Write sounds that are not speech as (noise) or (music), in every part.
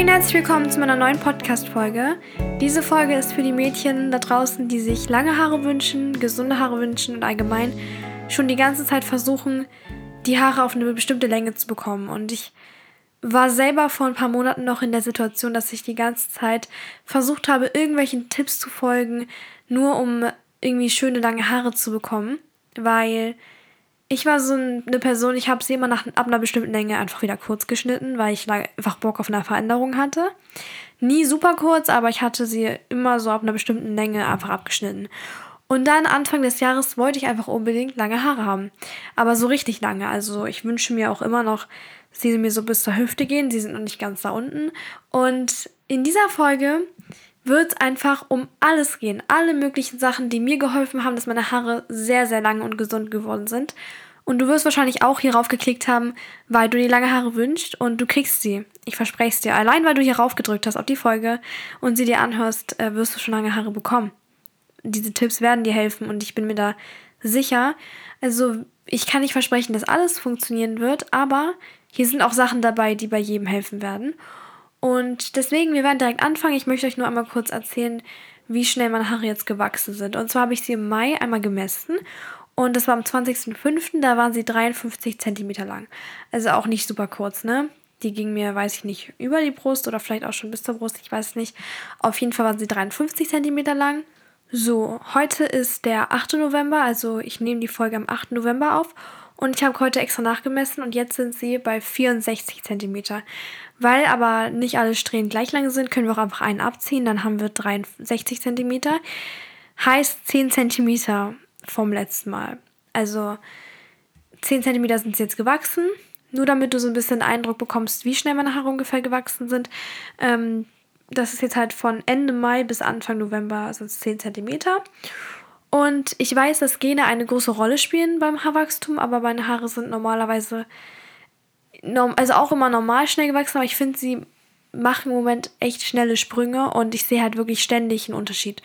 Hey und herzlich willkommen zu meiner neuen Podcast-Folge. Diese Folge ist für die Mädchen da draußen, die sich lange Haare wünschen, gesunde Haare wünschen und allgemein schon die ganze Zeit versuchen, die Haare auf eine bestimmte Länge zu bekommen. Und ich war selber vor ein paar Monaten noch in der Situation, dass ich die ganze Zeit versucht habe, irgendwelchen Tipps zu folgen, nur um irgendwie schöne lange Haare zu bekommen, weil ich war so eine Person, ich habe sie immer nach ab einer bestimmten Länge einfach wieder kurz geschnitten, weil ich einfach Bock auf eine Veränderung hatte. Nie super kurz, aber ich hatte sie immer so ab einer bestimmten Länge einfach abgeschnitten. Und dann Anfang des Jahres wollte ich einfach unbedingt lange Haare haben. Aber so richtig lange. Also ich wünsche mir auch immer noch, sie mir so bis zur Hüfte gehen. Sie sind noch nicht ganz da unten. Und in dieser Folge wird es einfach um alles gehen. Alle möglichen Sachen, die mir geholfen haben, dass meine Haare sehr, sehr lang und gesund geworden sind. Und du wirst wahrscheinlich auch hierauf geklickt haben, weil du dir lange Haare wünschst und du kriegst sie. Ich verspreche es dir. Allein weil du hier raufgedrückt hast auf die Folge und sie dir anhörst, äh, wirst du schon lange Haare bekommen. Diese Tipps werden dir helfen und ich bin mir da sicher. Also ich kann nicht versprechen, dass alles funktionieren wird, aber hier sind auch Sachen dabei, die bei jedem helfen werden. Und deswegen, wir werden direkt anfangen. Ich möchte euch nur einmal kurz erzählen, wie schnell meine Haare jetzt gewachsen sind. Und zwar habe ich sie im Mai einmal gemessen und das war am 20.05., da waren sie 53 cm lang. Also auch nicht super kurz, ne? Die ging mir, weiß ich nicht, über die Brust oder vielleicht auch schon bis zur Brust, ich weiß nicht. Auf jeden Fall waren sie 53 cm lang. So, heute ist der 8. November, also ich nehme die Folge am 8. November auf und ich habe heute extra nachgemessen und jetzt sind sie bei 64 cm. Weil aber nicht alle Strähnen gleich lang sind, können wir auch einfach einen abziehen. Dann haben wir 63 cm. Heißt 10 cm vom letzten Mal. Also 10 cm sind sie jetzt gewachsen. Nur damit du so ein bisschen Eindruck bekommst, wie schnell meine Haare ungefähr gewachsen sind. Ähm, das ist jetzt halt von Ende Mai bis Anfang November es 10 cm. Und ich weiß, dass Gene eine große Rolle spielen beim Haarwachstum, aber meine Haare sind normalerweise, also auch immer normal schnell gewachsen, aber ich finde, sie machen im Moment echt schnelle Sprünge und ich sehe halt wirklich ständig einen Unterschied.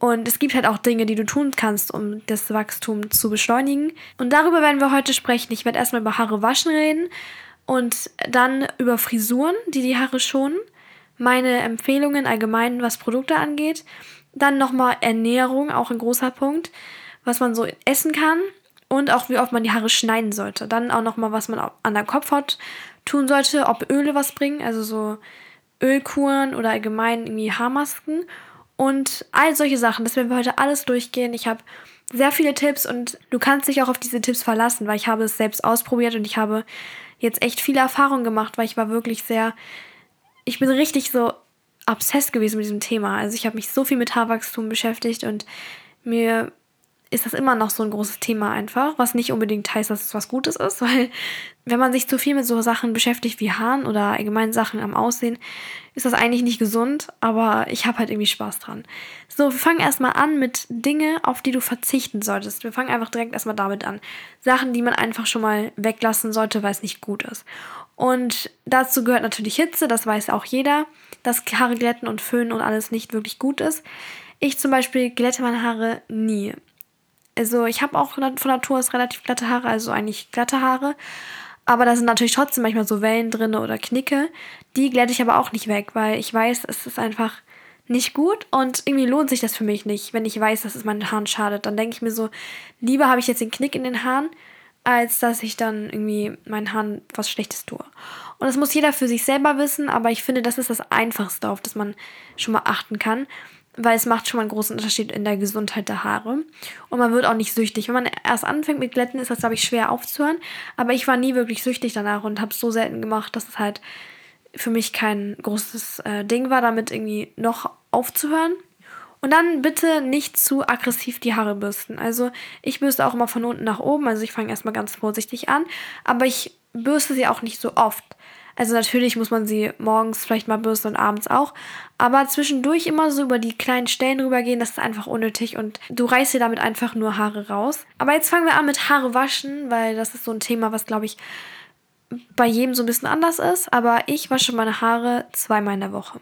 Und es gibt halt auch Dinge, die du tun kannst, um das Wachstum zu beschleunigen. Und darüber werden wir heute sprechen. Ich werde erstmal über Haare waschen reden und dann über Frisuren, die die Haare schonen. Meine Empfehlungen allgemein, was Produkte angeht. Dann nochmal Ernährung, auch ein großer Punkt, was man so essen kann und auch wie oft man die Haare schneiden sollte. Dann auch nochmal, was man an der Kopfhaut tun sollte, ob Öle was bringen, also so Ölkuren oder allgemein irgendwie Haarmasken und all solche Sachen. Das werden wir heute alles durchgehen. Ich habe sehr viele Tipps und du kannst dich auch auf diese Tipps verlassen, weil ich habe es selbst ausprobiert und ich habe jetzt echt viele Erfahrungen gemacht, weil ich war wirklich sehr, ich bin richtig so obsessed gewesen mit diesem Thema. Also ich habe mich so viel mit Haarwachstum beschäftigt und mir ist das immer noch so ein großes Thema einfach, was nicht unbedingt heißt, dass es was Gutes ist, (laughs) weil wenn man sich zu viel mit so Sachen beschäftigt wie Haaren oder allgemein Sachen am Aussehen, ist das eigentlich nicht gesund, aber ich habe halt irgendwie Spaß dran. So, wir fangen erstmal an mit Dinge, auf die du verzichten solltest. Wir fangen einfach direkt erstmal damit an. Sachen, die man einfach schon mal weglassen sollte, weil es nicht gut ist. Und dazu gehört natürlich Hitze, das weiß auch jeder, dass Haare glätten und föhnen und alles nicht wirklich gut ist. Ich zum Beispiel glätte meine Haare nie. Also ich habe auch von Natur aus relativ glatte Haare, also eigentlich glatte Haare. Aber da sind natürlich trotzdem manchmal so Wellen drin oder Knicke. Die glätte ich aber auch nicht weg, weil ich weiß, es ist einfach nicht gut und irgendwie lohnt sich das für mich nicht, wenn ich weiß, dass es meinen Haaren schadet. Dann denke ich mir so, lieber habe ich jetzt den Knick in den Haaren, als dass ich dann irgendwie meinen Haaren was Schlechtes tue. Und das muss jeder für sich selber wissen, aber ich finde, das ist das Einfachste, auf das man schon mal achten kann weil es macht schon mal einen großen Unterschied in der Gesundheit der Haare. Und man wird auch nicht süchtig. Wenn man erst anfängt mit Glätten, ist das, glaube ich, schwer aufzuhören. Aber ich war nie wirklich süchtig danach und habe es so selten gemacht, dass es halt für mich kein großes äh, Ding war, damit irgendwie noch aufzuhören. Und dann bitte nicht zu aggressiv die Haare bürsten. Also ich bürste auch immer von unten nach oben. Also ich fange erstmal ganz vorsichtig an. Aber ich bürste sie auch nicht so oft. Also natürlich muss man sie morgens vielleicht mal bürsten und abends auch. Aber zwischendurch immer so über die kleinen Stellen rübergehen, das ist einfach unnötig und du reißt dir damit einfach nur Haare raus. Aber jetzt fangen wir an mit Haare waschen, weil das ist so ein Thema, was glaube ich bei jedem so ein bisschen anders ist. Aber ich wasche meine Haare zweimal in der Woche.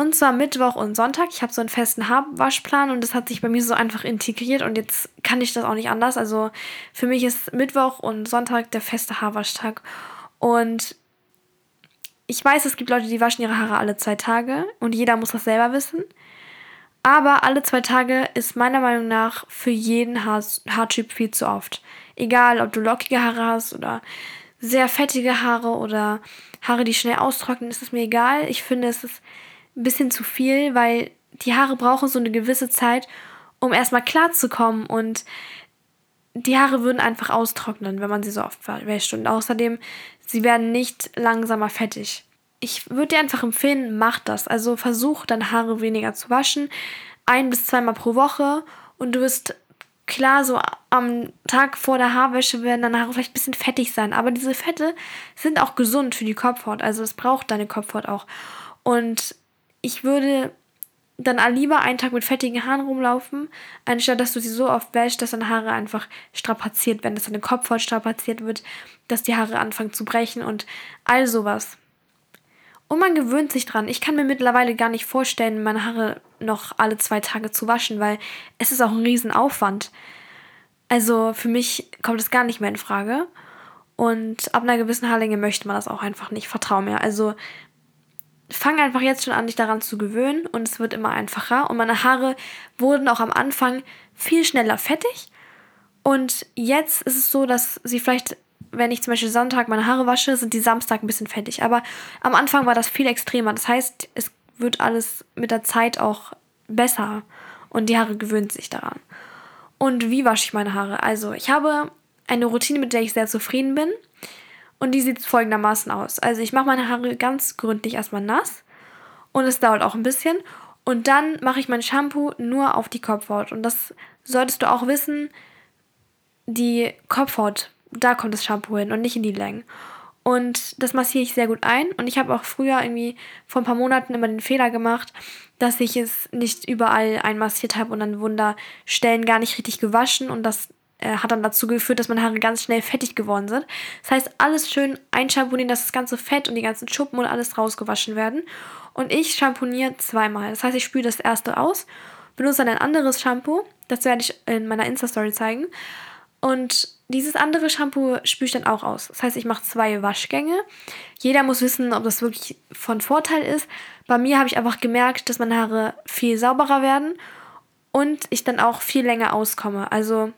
Und zwar Mittwoch und Sonntag. Ich habe so einen festen Haarwaschplan und das hat sich bei mir so einfach integriert und jetzt kann ich das auch nicht anders. Also für mich ist Mittwoch und Sonntag der feste Haarwaschtag. Und ich weiß, es gibt Leute, die waschen ihre Haare alle zwei Tage und jeder muss das selber wissen. Aber alle zwei Tage ist meiner Meinung nach für jeden Haar Haartyp viel zu oft. Egal, ob du lockige Haare hast oder sehr fettige Haare oder Haare, die schnell austrocknen, ist es mir egal. Ich finde, es ist ein bisschen zu viel, weil die Haare brauchen so eine gewisse Zeit, um erstmal klarzukommen und die Haare würden einfach austrocknen, wenn man sie so oft wäscht. Und außerdem, sie werden nicht langsamer fettig. Ich würde dir einfach empfehlen, mach das. Also versuch deine Haare weniger zu waschen. Ein bis zweimal pro Woche. Und du wirst klar, so am Tag vor der Haarwäsche werden deine Haare vielleicht ein bisschen fettig sein. Aber diese Fette sind auch gesund für die Kopfhaut. Also es braucht deine Kopfhaut auch. Und ich würde dann lieber einen Tag mit fettigen Haaren rumlaufen, anstatt dass du sie so oft wäschst, dass deine Haare einfach strapaziert werden, dass deine Kopfhaut strapaziert wird, dass die Haare anfangen zu brechen und all sowas. Und man gewöhnt sich dran. Ich kann mir mittlerweile gar nicht vorstellen, meine Haare noch alle zwei Tage zu waschen, weil es ist auch ein Riesenaufwand. Also für mich kommt es gar nicht mehr in Frage. Und ab einer gewissen Haarlänge möchte man das auch einfach nicht. Vertrau mir. Also fang einfach jetzt schon an, dich daran zu gewöhnen und es wird immer einfacher. Und meine Haare wurden auch am Anfang viel schneller fettig. Und jetzt ist es so, dass sie vielleicht, wenn ich zum Beispiel Sonntag meine Haare wasche, sind die Samstag ein bisschen fettig. Aber am Anfang war das viel extremer. Das heißt, es wird alles mit der Zeit auch besser und die Haare gewöhnen sich daran. Und wie wasche ich meine Haare? Also, ich habe eine Routine, mit der ich sehr zufrieden bin. Und die sieht folgendermaßen aus. Also ich mache meine Haare ganz gründlich erstmal nass und es dauert auch ein bisschen. Und dann mache ich mein Shampoo nur auf die Kopfhaut. Und das solltest du auch wissen, die Kopfhaut, da kommt das Shampoo hin und nicht in die Längen. Und das massiere ich sehr gut ein. Und ich habe auch früher irgendwie vor ein paar Monaten immer den Fehler gemacht, dass ich es nicht überall einmassiert habe und dann Wunderstellen gar nicht richtig gewaschen und das äh, hat dann dazu geführt, dass meine Haare ganz schnell fettig geworden sind. Das heißt, alles schön einschamponieren, dass das ganze Fett und die ganzen Schuppen und alles rausgewaschen werden. Und ich schamponiere zweimal. Das heißt, ich spüle das erste aus, benutze dann ein anderes Shampoo. Das werde ich in meiner Insta-Story zeigen. Und dieses andere Shampoo spüle ich dann auch aus. Das heißt, ich mache zwei Waschgänge. Jeder muss wissen, ob das wirklich von Vorteil ist. Bei mir habe ich einfach gemerkt, dass meine Haare viel sauberer werden und ich dann auch viel länger auskomme. Also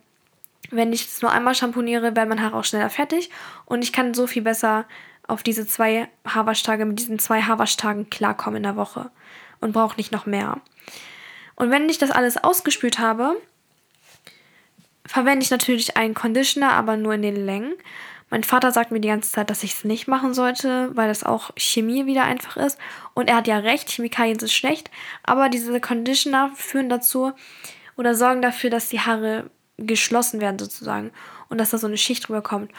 wenn ich es nur einmal schamponiere, werden meine Haare auch schneller fertig und ich kann so viel besser auf diese zwei Haarwaschtage, mit diesen zwei Haarwaschtagen klarkommen in der Woche und brauche nicht noch mehr. Und wenn ich das alles ausgespült habe, verwende ich natürlich einen Conditioner, aber nur in den Längen. Mein Vater sagt mir die ganze Zeit, dass ich es nicht machen sollte, weil das auch Chemie wieder einfach ist. Und er hat ja recht, Chemikalien sind schlecht, aber diese Conditioner führen dazu oder sorgen dafür, dass die Haare geschlossen werden sozusagen und dass da so eine Schicht drüber kommt.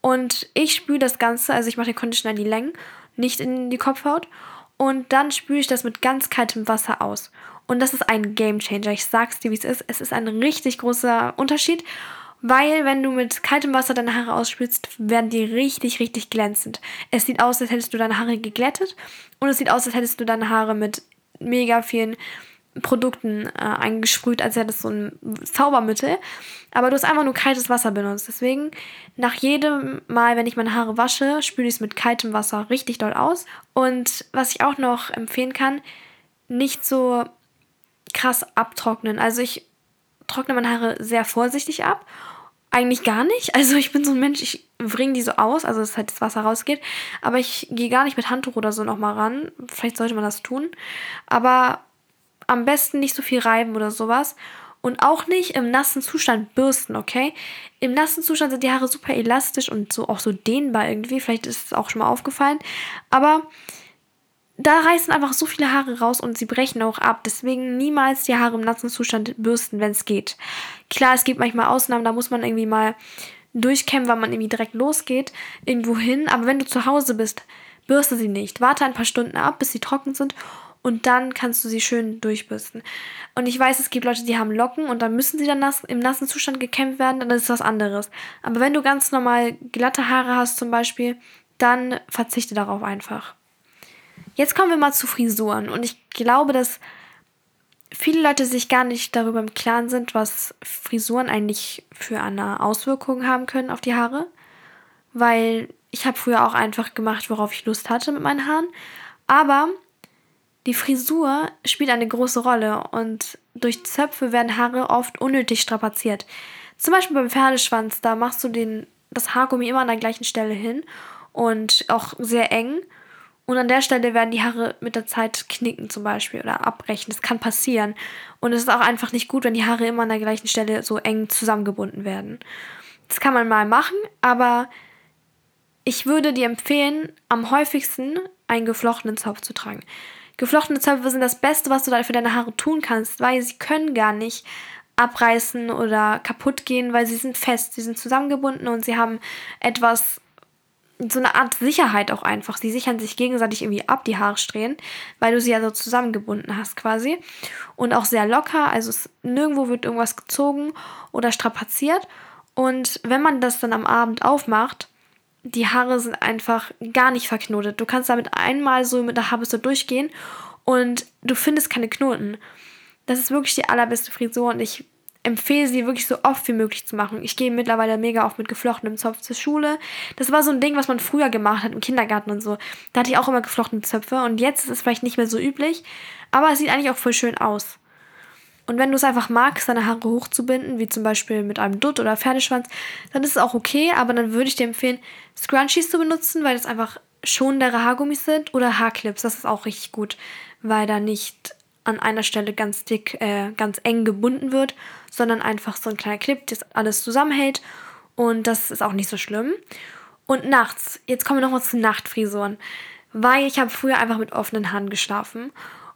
Und ich spüle das Ganze, also ich mache den Conditioner in die Längen, nicht in die Kopfhaut. Und dann spüle ich das mit ganz kaltem Wasser aus. Und das ist ein Game Changer. Ich sag's dir, wie es ist. Es ist ein richtig großer Unterschied, weil wenn du mit kaltem Wasser deine Haare ausspülst, werden die richtig, richtig glänzend. Es sieht aus, als hättest du deine Haare geglättet und es sieht aus, als hättest du deine Haare mit mega vielen Produkten äh, eingesprüht, als wäre das so ein Zaubermittel. Aber du hast einfach nur kaltes Wasser benutzt. Deswegen, nach jedem Mal, wenn ich meine Haare wasche, spüle ich es mit kaltem Wasser richtig doll aus. Und was ich auch noch empfehlen kann, nicht so krass abtrocknen. Also ich trockne meine Haare sehr vorsichtig ab. Eigentlich gar nicht. (laughs) Also ich bin so ein Mensch, ich bringe die so aus, also dass halt das Wasser rausgeht. Aber ich gehe gar nicht mit Handtuch oder so nochmal ran. Vielleicht sollte man das tun. Aber am besten nicht so viel reiben oder sowas. Und auch nicht im nassen Zustand bürsten, okay? Im nassen Zustand sind die Haare super elastisch und so auch so dehnbar irgendwie. Vielleicht ist es auch schon mal aufgefallen. Aber da reißen einfach so viele Haare raus und sie brechen auch ab. Deswegen niemals die Haare im nassen Zustand bürsten, wenn es geht. Klar, es gibt manchmal Ausnahmen, da muss man irgendwie mal durchkämmen, weil man irgendwie direkt losgeht, irgendwo hin. Aber wenn du zu Hause bist, bürste sie nicht. Warte ein paar Stunden ab, bis sie trocken sind und dann kannst du sie schön durchbürsten. Und ich weiß, es gibt Leute, die haben Locken und dann müssen sie dann nass, im nassen Zustand gekämmt werden, dann ist das was anderes. Aber wenn du ganz normal glatte Haare hast zum Beispiel, dann verzichte darauf einfach. Jetzt kommen wir mal zu Frisuren und ich glaube, dass viele Leute sich gar nicht darüber im Klaren sind, was Frisuren eigentlich für eine Auswirkung haben können auf die Haare. Weil ich habe früher auch einfach gemacht, worauf ich Lust hatte mit meinen Haaren. Aber die Frisur spielt eine große Rolle und durch Zöpfe werden Haare oft unnötig strapaziert. Zum Beispiel beim Pferdeschwanz, da machst du den, das Haargummi immer an der gleichen Stelle hin und auch sehr eng. Und an der Stelle werden die Haare mit der Zeit knicken zum Beispiel oder abbrechen. Das kann passieren. Und es ist auch einfach nicht gut, wenn die Haare immer an der gleichen Stelle so eng zusammengebunden werden. Das kann man mal machen, aber ich würde dir empfehlen, am häufigsten einen geflochtenen Zopf zu tragen. Geflochtene Zöpfe sind das Beste, was du für deine Haare tun kannst, weil sie können gar nicht abreißen oder kaputt gehen, weil sie sind fest, sie sind zusammengebunden und sie haben etwas so eine Art Sicherheit auch einfach. Sie sichern sich gegenseitig irgendwie ab, die Haarsträhnen, weil du sie ja so zusammengebunden hast quasi. Und auch sehr locker, also es, nirgendwo wird irgendwas gezogen oder strapaziert. Und wenn man das dann am Abend aufmacht, die Haare sind einfach gar nicht verknotet. Du kannst damit einmal so mit der Haarbürste durchgehen und du findest keine Knoten. Das ist wirklich die allerbeste Frisur und ich empfehle sie wirklich so oft wie möglich zu machen. Ich gehe mittlerweile mega oft mit geflochtenem Zopf zur Schule. Das war so ein Ding, was man früher gemacht hat im Kindergarten und so. Da hatte ich auch immer geflochtene Zöpfe und jetzt ist es vielleicht nicht mehr so üblich, aber es sieht eigentlich auch voll schön aus. Und wenn du es einfach magst, deine Haare hochzubinden, wie zum Beispiel mit einem Dutt oder Pferdeschwanz, dann ist es auch okay, aber dann würde ich dir empfehlen, Scrunchies zu benutzen, weil das einfach schonendere Haargummis sind oder Haarclips. Das ist auch richtig gut, weil da nicht an einer Stelle ganz dick, äh, ganz eng gebunden wird, sondern einfach so ein kleiner Clip, das alles zusammenhält. Und das ist auch nicht so schlimm. Und nachts, jetzt kommen wir nochmal zu Nachtfrisuren, weil ich habe früher einfach mit offenen Haaren geschlafen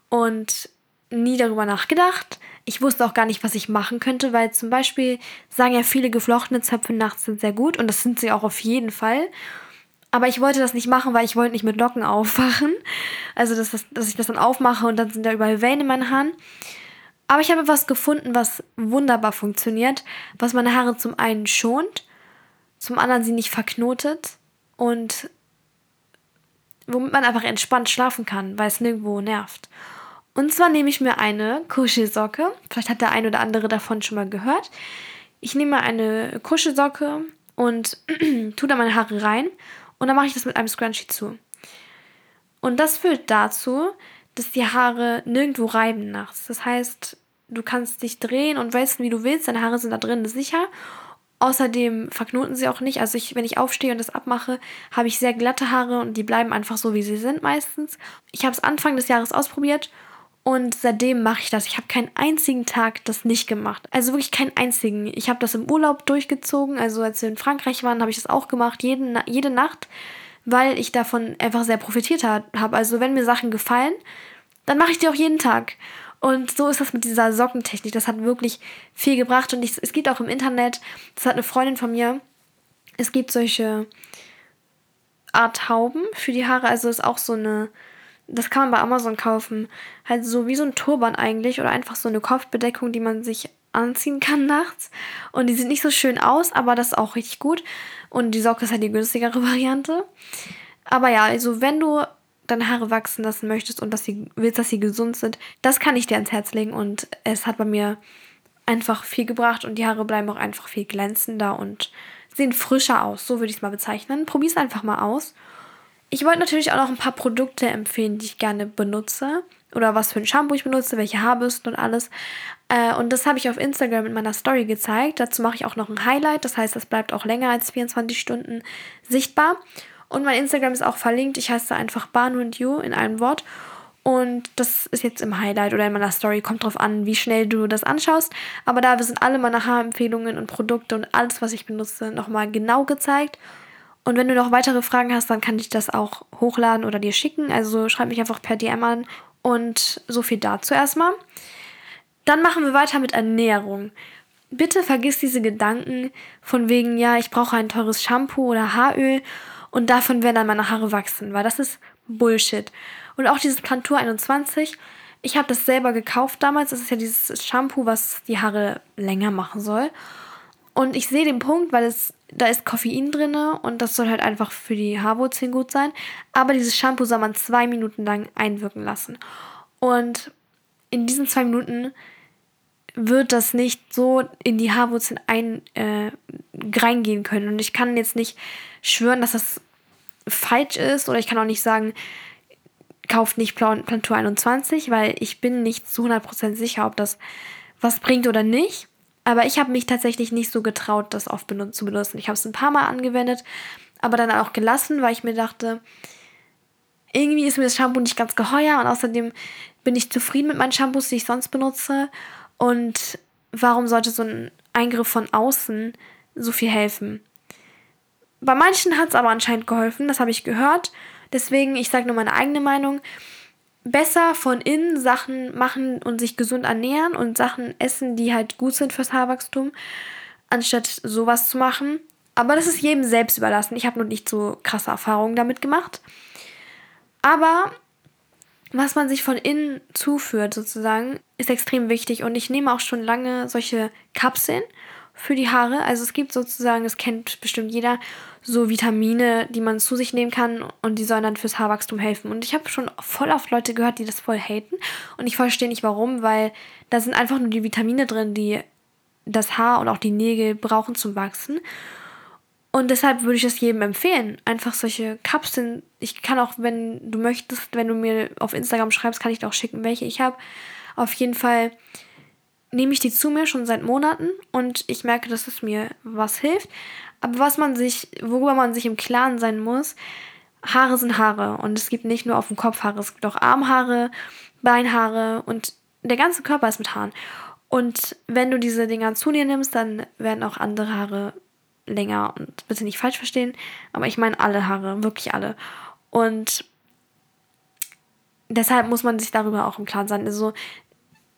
und nie darüber nachgedacht. Ich wusste auch gar nicht, was ich machen könnte, weil zum Beispiel sagen ja viele geflochtene Zöpfe nachts sind sehr gut und das sind sie auch auf jeden Fall. Aber ich wollte das nicht machen, weil ich wollte nicht mit Locken (laughs) aufwachen. Also, dass, das, dass ich das dann aufmache und dann sind da überall Wellen in meinen Haaren. Aber ich habe etwas gefunden, was wunderbar funktioniert, was meine Haare zum einen schont, zum anderen sie nicht verknotet und womit man einfach entspannt schlafen kann, weil es nirgendwo nervt. Und zwar nehme ich mir eine Kuschelsocke. Vielleicht hat der ein oder andere davon schon mal gehört. Ich nehme eine Kuschelsocke und (clears throat) tue da meine Haare rein und dann mache ich das mit einem Scrunchie zu. Und das führt dazu, dass die Haare nirgendwo reiben nachts. Das heißt, du kannst dich drehen und weißt, wie du willst. Deine Haare sind da drin sicher. Außerdem verknoten sie auch nicht. Also ich, wenn ich aufstehe und das abmache, habe ich sehr glatte Haare und die bleiben einfach so, wie sie sind meistens. Ich habe es Anfang des Jahres ausprobiert und seitdem mache ich das. Ich habe keinen einzigen Tag das nicht gemacht. Also wirklich keinen einzigen. Ich habe das im Urlaub durchgezogen. Also als wir in Frankreich waren, habe ich das auch gemacht. Jeden, jede Nacht weil ich davon einfach sehr profitiert habe. Also wenn mir Sachen gefallen, dann mache ich die auch jeden Tag. Und so ist das mit dieser Sockentechnik. Das hat wirklich viel gebracht. Und ich, es gibt auch im Internet, das hat eine Freundin von mir, es gibt solche Art Hauben für die Haare. Also ist auch so eine, das kann man bei Amazon kaufen. Halt so wie so ein Turban eigentlich oder einfach so eine Kopfbedeckung, die man sich anziehen kann (laughs) nachts. Und die sieht nicht so schön aus, aber das ist auch richtig gut. Und die Socke ist halt die günstigere (laughs) Variante. Aber ja, also wenn du deine Haare wachsen lassen möchtest und dass sie willst, dass sie gesund sind, das kann ich dir ans Herz legen. Und es hat bei mir einfach viel gebracht und die Haare bleiben auch einfach viel glänzender und sehen frischer aus. So würde ich es mal bezeichnen. Probier es einfach mal aus. Ich wollte natürlich auch noch ein paar Produkte empfehlen, die ich gerne benutze oder was für ein Shampoo ich benutze, welche Haarbürsten und alles. Äh, und das habe ich auf Instagram in meiner Story gezeigt. Dazu mache ich auch noch ein Highlight. Das heißt, das bleibt auch länger als 24 Stunden sichtbar. Und mein Instagram ist auch verlinkt. Ich heiße einfach Banu and You in einem Wort. Und das ist jetzt im Highlight oder in meiner Story. Kommt drauf an, wie schnell du das anschaust. Aber da sind alle meine Haarempfehlungen und Produkte und alles, was ich benutze, nochmal genau gezeigt. Und wenn du noch weitere Fragen hast, dann kann ich das auch hochladen oder dir schicken. Also schreib mich einfach per DM an und so viel dazu erstmal. Dann machen wir weiter mit Ernährung. Bitte vergiss diese Gedanken von wegen, ja, ich brauche ein teures Shampoo oder Haaröl und davon werden dann meine Haare wachsen, weil das ist Bullshit. Und auch dieses Plantur 21, ich habe das selber gekauft damals. Das ist ja dieses Shampoo, was die Haare länger machen soll. Und ich sehe den Punkt, weil es da ist Koffein drin und das soll halt einfach für die Haarwurzeln gut sein. Aber dieses Shampoo soll man zwei Minuten lang einwirken lassen. Und in diesen zwei Minuten wird das nicht so in die Haarwurzeln ein, äh, reingehen können. Und ich kann jetzt nicht schwören, dass das falsch ist oder ich kann auch nicht sagen, kauft nicht Plantur 21, weil ich bin nicht zu 100% sicher, ob das was bringt oder nicht. Aber ich habe mich tatsächlich nicht so getraut, das oft benut zu benutzen. Ich habe es ein paar Mal angewendet, aber dann auch gelassen, weil ich mir dachte, irgendwie ist mir das Shampoo nicht ganz geheuer und außerdem bin ich zufrieden mit meinen Shampoos, die ich sonst benutze. Und warum sollte so ein Eingriff von außen so viel helfen? Bei manchen hat es aber anscheinend geholfen, das habe ich gehört. Deswegen, ich sage nur meine eigene Meinung. Besser von innen Sachen machen und sich gesund ernähren und Sachen essen, die halt gut sind fürs Haarwachstum, anstatt sowas zu machen. Aber das ist jedem selbst überlassen. Ich habe noch nicht so krasse Erfahrungen damit gemacht. Aber was man sich von innen zuführt, sozusagen, ist extrem wichtig. Und ich nehme auch schon lange solche Kapseln für die Haare. Also es gibt sozusagen, das kennt bestimmt jeder, so Vitamine, die man zu sich nehmen kann und die sollen dann fürs Haarwachstum helfen. Und ich habe schon voll oft Leute gehört, die das voll haten. Und ich verstehe nicht warum, weil da sind einfach nur die Vitamine drin, die das Haar und auch die Nägel brauchen zum Wachsen. Und deshalb würde ich es jedem empfehlen. Einfach solche Kapseln. Ich kann auch, wenn du möchtest, wenn du mir auf Instagram schreibst, kann ich dir auch schicken, welche ich habe. Auf jeden Fall nehme ich die zu mir schon seit Monaten und ich merke, dass es mir was hilft. Aber was man sich, worüber man sich im Klaren sein muss, Haare sind Haare und es gibt nicht nur auf dem Kopf Haare, es gibt auch Armhaare, Beinhaare und der ganze Körper ist mit Haaren. Und wenn du diese Dinger zu dir nimmst, dann werden auch andere Haare länger und bitte nicht falsch verstehen, aber ich meine alle Haare, wirklich alle. Und deshalb muss man sich darüber auch im Klaren sein. Also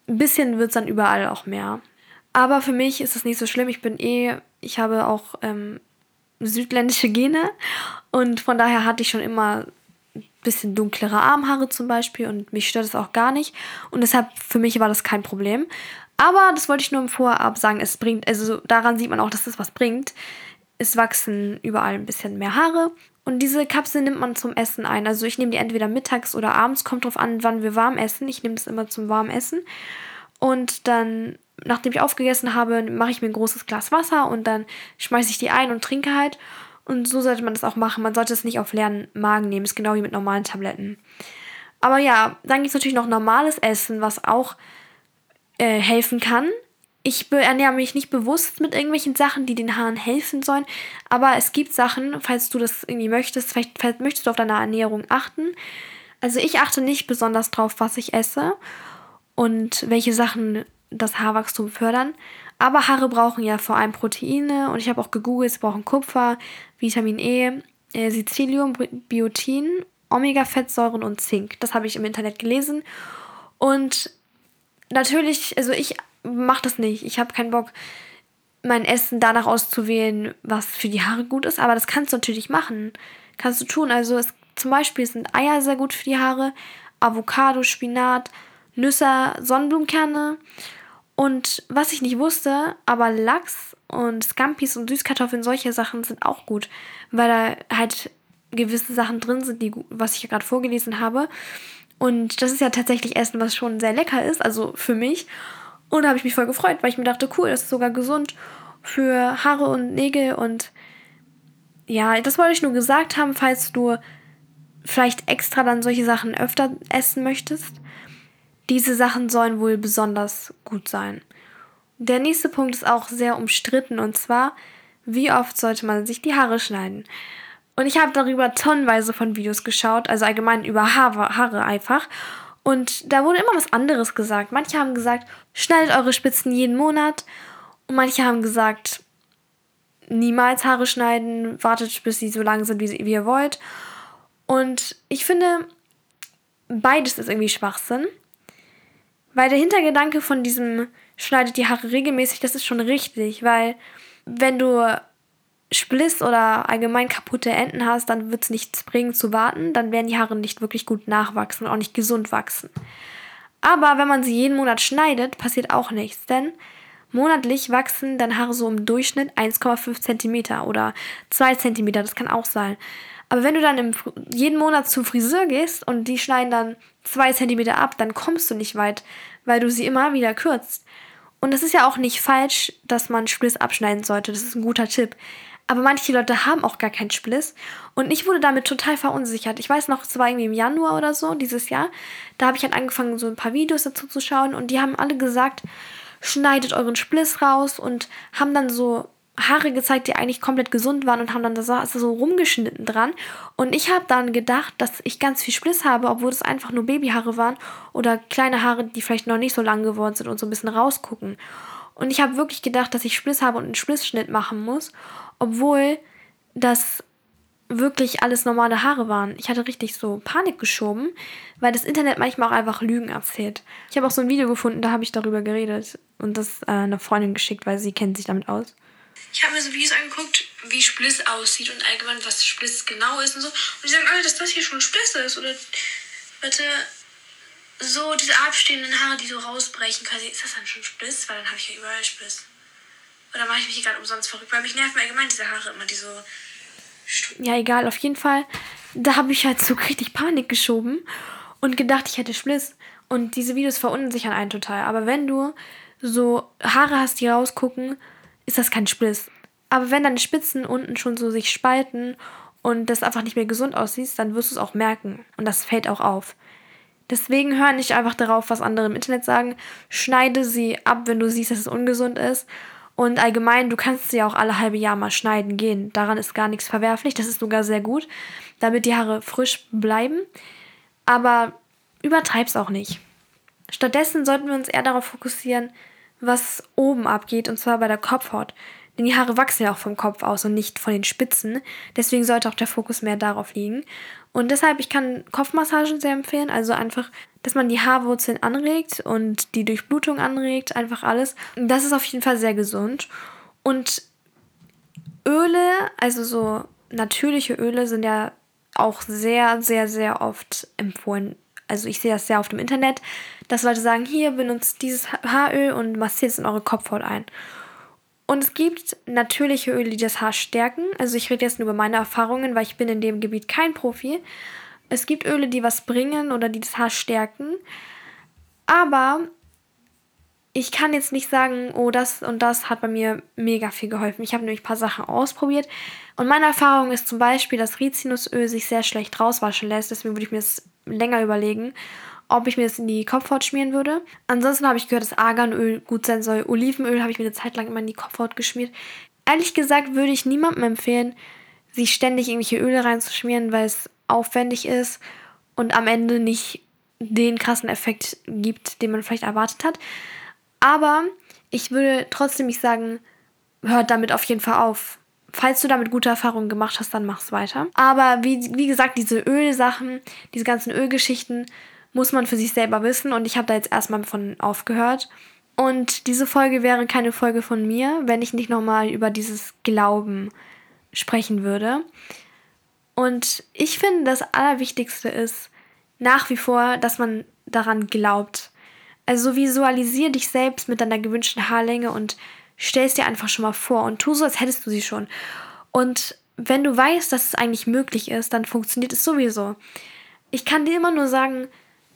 ein bisschen wird es dann überall auch mehr. Aber für mich ist es nicht so schlimm. Ich bin eh, ich habe auch ähm, südländische Gene und von daher hatte ich schon immer ein bisschen dunklere Armhaare zum Beispiel und mich stört es auch gar nicht. Und deshalb für mich war das kein Problem. Aber das wollte ich nur im Vorab sagen, es bringt, also daran sieht man auch, dass es was bringt. Es wachsen überall ein bisschen mehr Haare. Und diese Kapsel nimmt man zum Essen ein. Also ich nehme die entweder mittags oder abends, kommt drauf an, wann wir warm essen. Ich nehme das immer zum warmen Essen. Und dann, nachdem ich aufgegessen habe, mache ich mir ein großes Glas Wasser und dann schmeiße ich die ein und trinke halt. Und so sollte man das auch machen. Man sollte es nicht auf leeren Magen nehmen. Ist genau wie mit normalen Tabletten. Aber ja, dann gibt es natürlich noch normales Essen, was auch äh, helfen kann. Ich ernähre mich nicht bewusst mit irgendwelchen Sachen, die den Haaren helfen sollen, aber es gibt Sachen, falls du das irgendwie möchtest, vielleicht, vielleicht möchtest du auf deine Ernährung achten. Also ich achte nicht besonders drauf, was ich esse und welche Sachen das Haarwachstum fördern. Aber Haare brauchen ja vor allem Proteine und ich habe auch gegoogelt, sie brauchen Kupfer, Vitamin E, äh, Sicilium, Biotin, Omega-Fettsäuren und Zink. Das habe ich im Internet gelesen. Und natürlich, also ich mache das nicht. Ich habe keinen Bock, mein Essen danach auszuwählen, was für die Haare gut ist. Aber das kannst du natürlich machen. Kannst du tun. Also es, zum Beispiel sind Eier sehr gut für die Haare, Avocado, Spinat, Nüsse, Sonnenblumenkerne. Und was ich nicht wusste, aber Lachs und Scampis und Süßkartoffeln, solche Sachen sind auch gut, weil da halt gewisse Sachen drin sind, die, was ich gerade vorgelesen habe. Und das ist ja tatsächlich Essen, was schon sehr lecker ist, also für mich. Und da habe ich mich voll gefreut, weil ich mir dachte, cool, das ist sogar gesund für Haare und Nägel. Und ja, das wollte ich nur gesagt haben, falls du vielleicht extra dann solche Sachen öfter essen möchtest. Diese Sachen sollen wohl besonders gut sein. Der nächste Punkt ist auch sehr umstritten und zwar, wie oft sollte man sich die Haare schneiden? Und ich habe darüber tonnenweise von Videos geschaut, also allgemein über Haare, Haare einfach. Und da wurde immer was anderes gesagt. Manche haben gesagt, schneidet eure Spitzen jeden Monat. Und manche haben gesagt, niemals Haare schneiden, wartet, bis sie so lang sind, wie, wie ihr wollt. Und ich finde, beides ist irgendwie Schwachsinn. Weil der Hintergedanke von diesem schneidet die Haare regelmäßig, das ist schon richtig. Weil wenn du Spliss oder allgemein kaputte Enden hast, dann wird es nichts bringen zu warten. Dann werden die Haare nicht wirklich gut nachwachsen und auch nicht gesund wachsen. Aber wenn man sie jeden Monat schneidet, passiert auch nichts. Denn monatlich wachsen dann Haare so im Durchschnitt 1,5 cm oder 2 cm. Das kann auch sein. Aber wenn du dann im, jeden Monat zum Friseur gehst und die schneiden dann 2 cm ab, dann kommst du nicht weit, weil du sie immer wieder kürzt. Und es ist ja auch nicht falsch, dass man Spliss abschneiden sollte. Das ist ein guter Tipp. Aber manche Leute haben auch gar keinen Spliss. Und ich wurde damit total verunsichert. Ich weiß noch, es war irgendwie im Januar oder so, dieses Jahr. Da habe ich halt angefangen, so ein paar Videos dazu zu schauen. Und die haben alle gesagt, schneidet euren Spliss raus. Und haben dann so Haare gezeigt, die eigentlich komplett gesund waren. Und haben dann das so rumgeschnitten dran. Und ich habe dann gedacht, dass ich ganz viel Spliss habe, obwohl es einfach nur Babyhaare waren. Oder kleine Haare, die vielleicht noch nicht so lang geworden sind und so ein bisschen rausgucken. Und ich habe wirklich gedacht, dass ich Spliss habe und einen Splissschnitt machen muss obwohl das wirklich alles normale Haare waren. Ich hatte richtig so Panik geschoben, weil das Internet manchmal auch einfach Lügen erzählt. Ich habe auch so ein Video gefunden, da habe ich darüber geredet und das äh, einer Freundin geschickt, weil sie kennt sich damit aus. Ich habe mir so Videos angeguckt, wie Spliss aussieht und allgemein, was Spliss genau ist und so. Und die sagen alle, dass das hier schon Spliss ist. Oder, warte, so diese abstehenden Haare, die so rausbrechen quasi. Ist das dann schon Spliss? Weil dann habe ich ja überall Spliss. Oder mache ich mich hier gerade umsonst verrückt? Weil mich nerven allgemein diese Haare immer, die so. Ja, egal, auf jeden Fall. Da habe ich halt so richtig Panik geschoben und gedacht, ich hätte Spliss. Und diese Videos verunsichern einen total. Aber wenn du so Haare hast, die rausgucken, ist das kein Spliss. Aber wenn deine Spitzen unten schon so sich spalten und das einfach nicht mehr gesund aussieht, dann wirst du es auch merken. Und das fällt auch auf. Deswegen hör nicht einfach darauf, was andere im Internet sagen. Schneide sie ab, wenn du siehst, dass es ungesund ist. Und allgemein, du kannst sie auch alle halbe Jahr mal schneiden gehen. Daran ist gar nichts verwerflich. Das ist sogar sehr gut, damit die Haare frisch bleiben. Aber übertreib's auch nicht. Stattdessen sollten wir uns eher darauf fokussieren, was oben abgeht, und zwar bei der Kopfhaut. Denn die Haare wachsen ja auch vom Kopf aus und nicht von den Spitzen. Deswegen sollte auch der Fokus mehr darauf liegen. Und deshalb, ich kann Kopfmassagen sehr empfehlen. Also einfach, dass man die Haarwurzeln anregt und die Durchblutung anregt, einfach alles. Das ist auf jeden Fall sehr gesund. Und Öle, also so natürliche Öle sind ja auch sehr, sehr, sehr oft empfohlen. Also ich sehe das sehr oft im Internet, dass Leute sagen, hier benutzt dieses Haaröl und massiert es in eure Kopfhaut ein. Und es gibt natürliche Öle, die das Haar stärken. Also ich rede jetzt nur über meine Erfahrungen, weil ich bin in dem Gebiet kein Profi. Es gibt Öle, die was bringen oder die das Haar stärken. Aber ich kann jetzt nicht sagen, oh, das und das hat bei mir mega viel geholfen. Ich habe nämlich ein paar Sachen ausprobiert. Und meine Erfahrung ist zum Beispiel, dass Rizinusöl sich sehr schlecht rauswaschen lässt. Deswegen würde ich mir das länger überlegen ob ich mir das in die Kopfhaut schmieren würde. Ansonsten habe ich gehört, dass Arganöl gut sein soll. Olivenöl habe ich mir eine Zeit lang immer in die Kopfhaut geschmiert. Ehrlich gesagt würde ich niemandem empfehlen, sich ständig irgendwelche Öle reinzuschmieren, weil es aufwendig ist und am Ende nicht den krassen Effekt gibt, den man vielleicht erwartet hat. Aber ich würde trotzdem nicht sagen, hört damit auf jeden Fall auf. Falls du damit gute Erfahrungen gemacht hast, dann mach's weiter. Aber wie, wie gesagt, diese Ölsachen, diese ganzen Ölgeschichten muss man für sich selber wissen und ich habe da jetzt erstmal von aufgehört. Und diese Folge wäre keine Folge von mir, wenn ich nicht nochmal über dieses Glauben sprechen würde. Und ich finde, das Allerwichtigste ist nach wie vor, dass man daran glaubt. Also visualisier dich selbst mit deiner gewünschten Haarlänge und stell es dir einfach schon mal vor und tu so, als hättest du sie schon. Und wenn du weißt, dass es eigentlich möglich ist, dann funktioniert es sowieso. Ich kann dir immer nur sagen,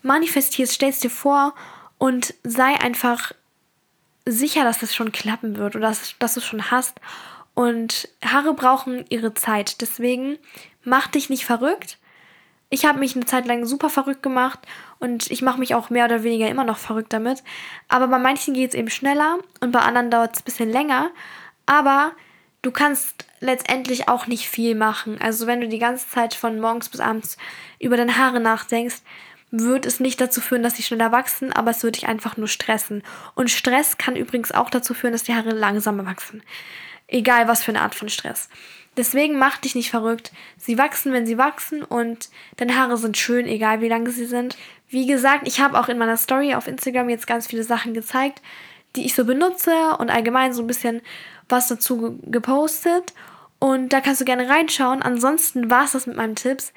manifestierst, stellst dir vor und sei einfach sicher, dass das schon klappen wird oder dass, dass du es schon hast. Und Haare brauchen ihre Zeit. Deswegen mach dich nicht verrückt. Ich habe mich eine Zeit lang super verrückt gemacht und ich mache mich auch mehr oder weniger immer noch verrückt damit. Aber bei manchen geht es eben schneller und bei anderen dauert es ein bisschen länger. Aber du kannst letztendlich auch nicht viel machen. Also wenn du die ganze Zeit von morgens bis abends über deine Haare nachdenkst, wird es nicht dazu führen, dass sie schneller wachsen, aber es wird dich einfach nur stressen. Und Stress kann übrigens auch dazu führen, dass die Haare langsamer wachsen. Egal was für eine Art von Stress. Deswegen mach dich nicht verrückt. Sie wachsen, wenn sie wachsen und deine Haare sind schön, egal wie lange sie sind. Wie gesagt, ich habe auch in meiner Story auf Instagram jetzt ganz viele Sachen gezeigt, die ich so benutze und allgemein so ein bisschen was dazu gepostet. Und da kannst du gerne reinschauen. Ansonsten war es das mit meinen Tipps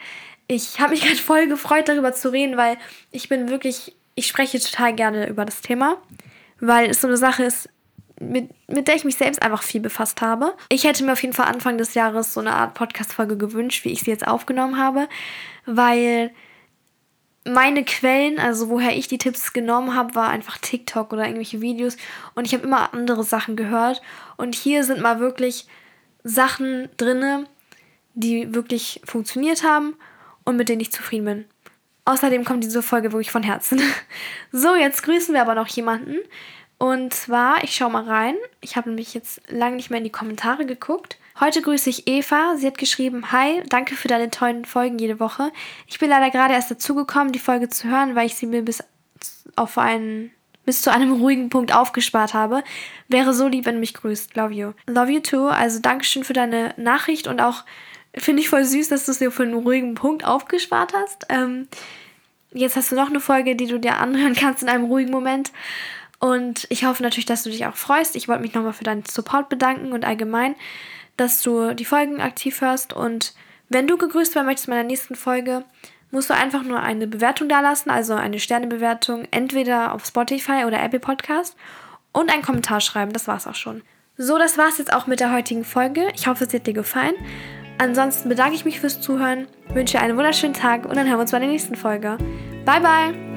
ich habe mich (laughs) gerade voll gefreut, darüber zu reden, weil ich bin wirklich, ich spreche total gerne über das Thema, weil es so eine Sache ist, mit, mit der ich mich selbst einfach viel befasst habe. Ich hätte mir auf jeden Fall Anfang des Jahres so eine Art Podcast-Folge gewünscht, wie ich sie jetzt aufgenommen habe, weil meine Quellen, also woher ich die Tipps genommen habe, war einfach TikTok oder irgendwelche Videos und ich habe immer andere Sachen gehört und hier sind mal wirklich Sachen drinne, die wirklich funktioniert haben und mit denen ich zufrieden bin. Außerdem kommt diese Folge wirklich von Herzen. (laughs) So, jetzt grüßen wir aber noch jemanden. Und zwar, ich schaue mal rein. Ich habe nämlich jetzt lange nicht mehr in die Kommentare geguckt. Heute grüße ich Eva. Sie hat geschrieben, Hi, danke für deine tollen Folgen jede Woche. Ich bin leider gerade erst dazugekommen, die Folge zu hören, weil ich sie mir bis auf einen bis zu einem ruhigen Punkt aufgespart habe. Wäre so lieb, wenn du mich grüßt. Love you. Love you too. Also Dankeschön für deine Nachricht und auch finde ich voll süß, dass du es dir für einen ruhigen Punkt aufgespart hast. Ähm, jetzt hast du noch eine Folge, die du dir anhören kannst in einem ruhigen Moment. Und ich hoffe natürlich, dass du dich auch freust. Ich wollte mich nochmal für deinen Support bedanken und allgemein, dass du die Folgen aktiv hörst. Und wenn du gegrüßt werden möchtest in meiner nächsten Folge, musst du einfach nur eine Bewertung dalassen, also eine Sternebewertung, entweder auf Spotify oder Apple Podcast und einen Kommentar schreiben. Das war's auch schon. So, das war's jetzt auch mit der heutigen Folge. Ich hoffe, es hat dir gefallen. Ansonsten bedanke ich mich fürs Zuhören, wünsche einen wunderschönen Tag und dann hören wir uns bei der nächsten Folge. Bye, bye!